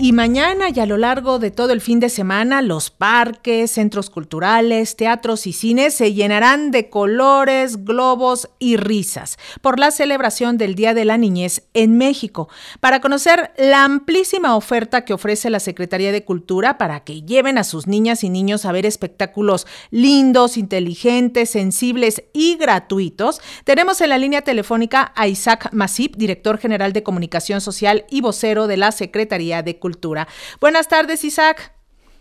y mañana y a lo largo de todo el fin de semana los parques, centros culturales, teatros y cines se llenarán de colores, globos y risas por la celebración del Día de la Niñez en México. Para conocer la amplísima oferta que ofrece la Secretaría de Cultura para que lleven a sus niñas y niños a ver espectáculos lindos, inteligentes, sensibles y gratuitos, tenemos en la línea telefónica a Isaac Masip, director general de Comunicación Social y vocero de la Secretaría de Cultura. Buenas tardes, Isaac.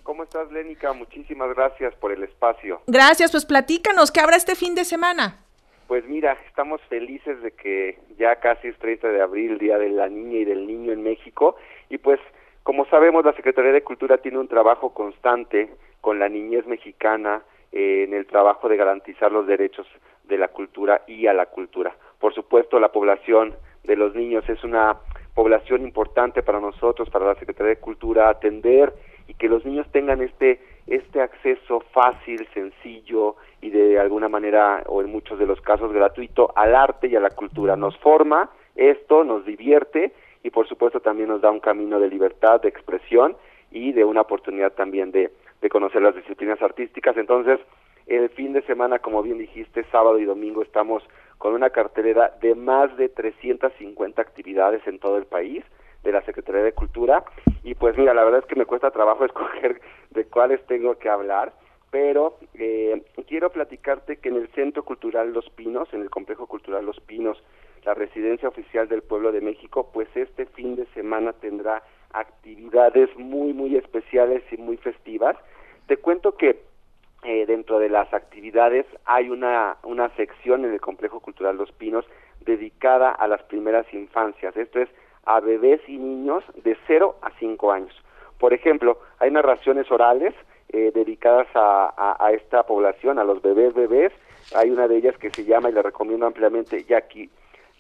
¿Cómo estás, Lénica? Muchísimas gracias por el espacio. Gracias, pues platícanos, ¿qué habrá este fin de semana? Pues mira, estamos felices de que ya casi es 30 de abril, Día de la Niña y del Niño en México, y pues como sabemos la Secretaría de Cultura tiene un trabajo constante con la niñez mexicana eh, en el trabajo de garantizar los derechos de la cultura y a la cultura. Por supuesto, la población de los niños es una población importante para nosotros, para la Secretaría de Cultura, atender y que los niños tengan este este acceso fácil, sencillo y de alguna manera o en muchos de los casos gratuito al arte y a la cultura. Nos forma esto, nos divierte y por supuesto también nos da un camino de libertad, de expresión y de una oportunidad también de, de conocer las disciplinas artísticas. Entonces, el fin de semana, como bien dijiste, sábado y domingo estamos con una cartelera de más de 350 actividades en todo el país de la Secretaría de Cultura y pues mira, la verdad es que me cuesta trabajo escoger de cuáles tengo que hablar, pero eh, quiero platicarte que en el Centro Cultural Los Pinos, en el Complejo Cultural Los Pinos, la residencia oficial del pueblo de México, pues este fin de semana tendrá actividades muy, muy especiales y muy festivas. Te cuento que eh, dentro de las actividades hay una, una sección en el Complejo Cultural Los Pinos dedicada a las primeras infancias, esto es a bebés y niños de 0 a 5 años. Por ejemplo, hay narraciones orales eh, dedicadas a, a, esta población, a los bebés bebés, hay una de ellas que se llama, y la recomiendo ampliamente, Yaki,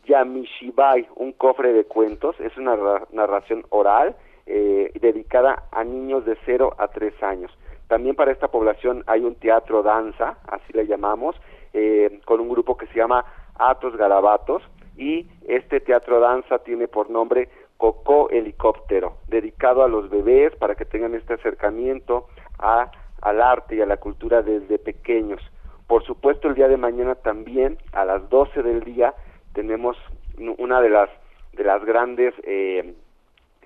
Yamishibai, un cofre de cuentos, es una narración oral eh, dedicada a niños de 0 a 3 años. También para esta población hay un teatro danza, así le llamamos, eh, con un grupo que se llama Atos Garabatos y este teatro danza tiene por nombre Coco Helicóptero, dedicado a los bebés para que tengan este acercamiento a, al arte y a la cultura desde pequeños. Por supuesto, el día de mañana también, a las 12 del día, tenemos una de las, de las grandes eh,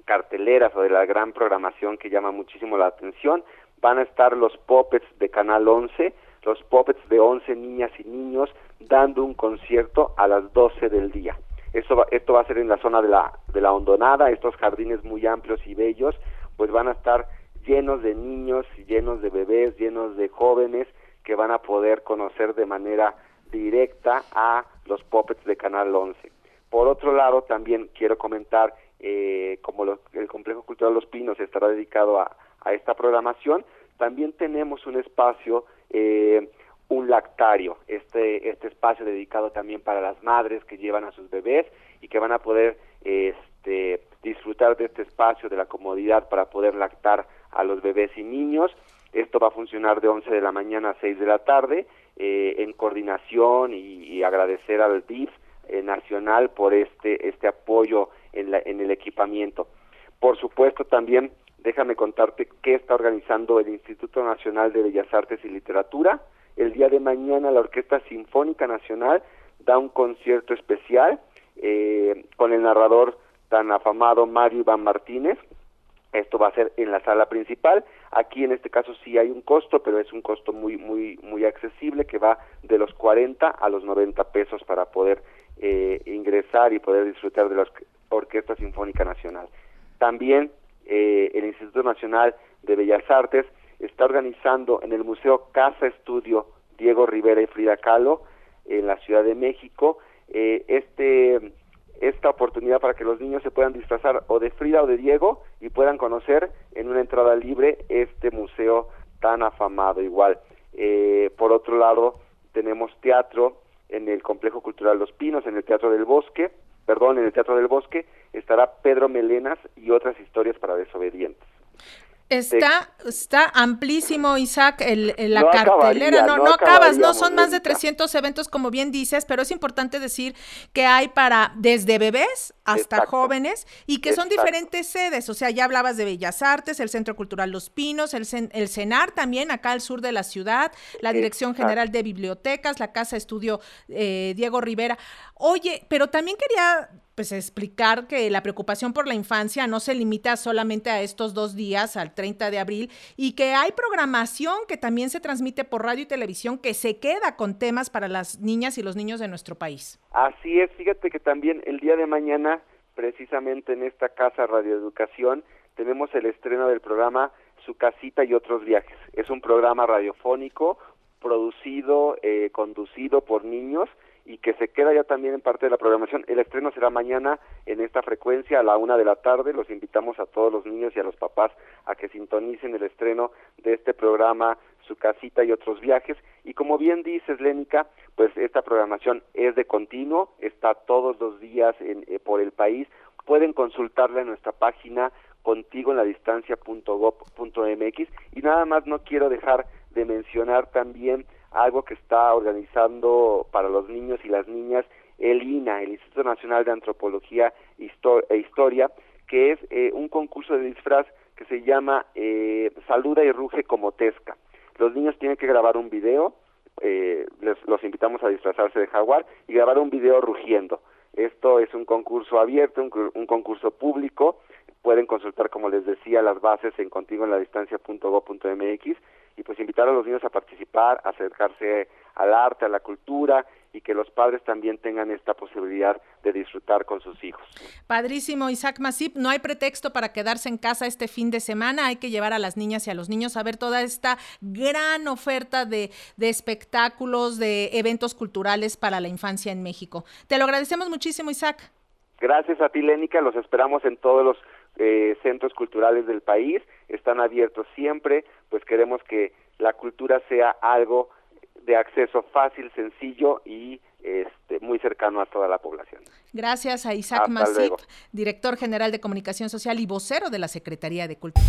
carteleras o de la gran programación que llama muchísimo la atención van a estar los puppets de Canal 11, los puppets de 11 niñas y niños dando un concierto a las 12 del día. Esto va, esto va a ser en la zona de la, de la hondonada, estos jardines muy amplios y bellos, pues van a estar llenos de niños, llenos de bebés, llenos de jóvenes que van a poder conocer de manera directa a los puppets de Canal 11. Por otro lado, también quiero comentar, eh, como el Complejo Cultural Los Pinos estará dedicado a, a esta programación. También tenemos un espacio, eh, un lactario, este, este espacio dedicado también para las madres que llevan a sus bebés y que van a poder este, disfrutar de este espacio, de la comodidad para poder lactar a los bebés y niños. Esto va a funcionar de 11 de la mañana a 6 de la tarde eh, en coordinación y, agradecer al DIF nacional por este, este apoyo en, la, en el equipamiento. Por supuesto también déjame contarte qué está organizando el Instituto Nacional de Bellas Artes y Literatura. El día de mañana la Orquesta Sinfónica Nacional da un concierto especial eh, con el narrador tan afamado Mario Iván Martínez. Esto va a ser en la sala principal. Aquí en este caso sí hay un costo, pero es un costo muy muy muy accesible que va de los 40 a los 90 pesos para poder eh, ingresar y poder disfrutar de la Orquesta Sinfónica Nacional. También eh, el Instituto Nacional de Bellas Artes está organizando en el Museo Casa Estudio Diego Rivera y Frida Kahlo en la Ciudad de México eh, este esta oportunidad para que los niños se puedan disfrazar o de Frida o de Diego y puedan conocer en una entrada libre este museo tan afamado igual. Eh, por otro lado, tenemos teatro en el Complejo Cultural Los Pinos, en el Teatro del Bosque, perdón, en el Teatro del Bosque, estará Pedro Melenas y otras historias para desobedientes. Está, está amplísimo, Isaac, el, la cartelera. no, no, acabas, no son más de 300 eventos, como bien dices, pero es importante decir que hay para desde bebés hasta jóvenes y que son diferentes sedes. O sea, ya hablabas de Bellas Artes, el Centro Cultural Los Pinos, el, el CENAR también, acá al sur de la ciudad, la Dirección General de Bibliotecas, la Casa Estudio eh, Diego Rivera. Oye, pero también quería pues explicar que la preocupación por la infancia no se limita solamente a estos dos días, al 30 de abril, y que hay programación que también se transmite por radio y televisión que se queda con temas para las niñas y los niños de nuestro país. Así es, fíjate que también el día de mañana, precisamente en esta casa Radioeducación, tenemos el estreno del programa Su casita y otros viajes. Es un programa radiofónico producido, eh, conducido por niños y que se queda ya también en parte de la programación. El estreno será mañana en esta frecuencia a la una de la tarde. Los invitamos a todos los niños y a los papás a que sintonicen el estreno de este programa Su casita y otros viajes. Y como bien dices, Lénica, pues esta programación es de continuo, está todos los días en, eh, por el país. Pueden consultarla en nuestra página contigo en la distancia.gov.mx y nada más no quiero dejar de mencionar también algo que está organizando para los niños y las niñas el INA, el Instituto Nacional de Antropología e Historia, que es eh, un concurso de disfraz que se llama eh, Saluda y Ruge como Tesca. Los niños tienen que grabar un video, eh, les, los invitamos a disfrazarse de jaguar y grabar un video rugiendo. Esto es un concurso abierto, un, un concurso público. Pueden consultar, como les decía, las bases en contigo en la distancia.go.mx y pues invitar a los niños a participar, acercarse al arte, a la cultura y que los padres también tengan esta posibilidad de disfrutar con sus hijos. Padrísimo, Isaac Masip, no hay pretexto para quedarse en casa este fin de semana, hay que llevar a las niñas y a los niños a ver toda esta gran oferta de, de espectáculos, de eventos culturales para la infancia en México. Te lo agradecemos muchísimo, Isaac. Gracias a ti, Lénica, los esperamos en todos los eh, centros culturales del país, están abiertos siempre, pues queremos que la cultura sea algo de acceso fácil, sencillo y este, muy cercano a toda la población. Gracias a Isaac Masip, director general de Comunicación Social y vocero de la Secretaría de Cultura.